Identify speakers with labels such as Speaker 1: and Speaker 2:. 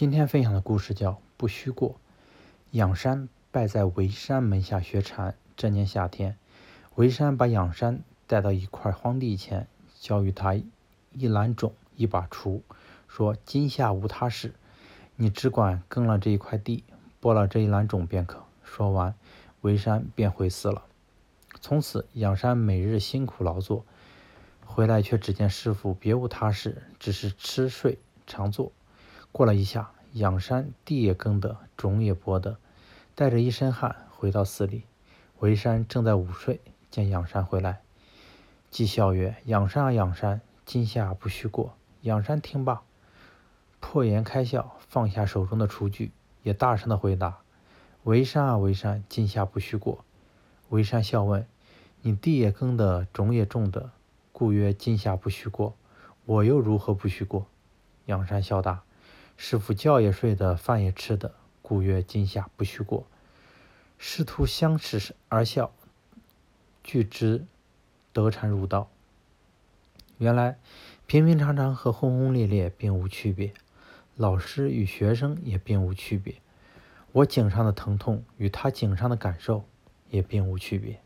Speaker 1: 今天分享的故事叫《不虚过》。仰山拜在维山门下学禅。这年夏天，维山把仰山带到一块荒地前，交予他一篮种、一把锄，说：“今夏无他事，你只管耕了这一块地，播了这一篮种便可。”说完，维山便回寺了。从此，仰山每日辛苦劳作，回来却只见师傅别无他事，只是吃睡常坐。过了一下，仰山地也耕得，种也播得，带着一身汗回到寺里。维山正在午睡，见仰山回来，即笑曰：“仰山啊，仰山，今夏不许过。”仰山听罢，破颜开笑，放下手中的厨具，也大声的回答：“维山啊，维山，今夏不许过。”维山笑问：“你地也耕得，种也种得，故曰今夏不许过，我又如何不许过？”仰山笑答。师傅觉也睡的，饭也吃的，故曰今夏不许过。师徒相视而笑，俱知得禅入道。原来平平常常和轰轰烈烈并无区别，老师与学生也并无区别，我颈上的疼痛与他颈上的感受也并无区别。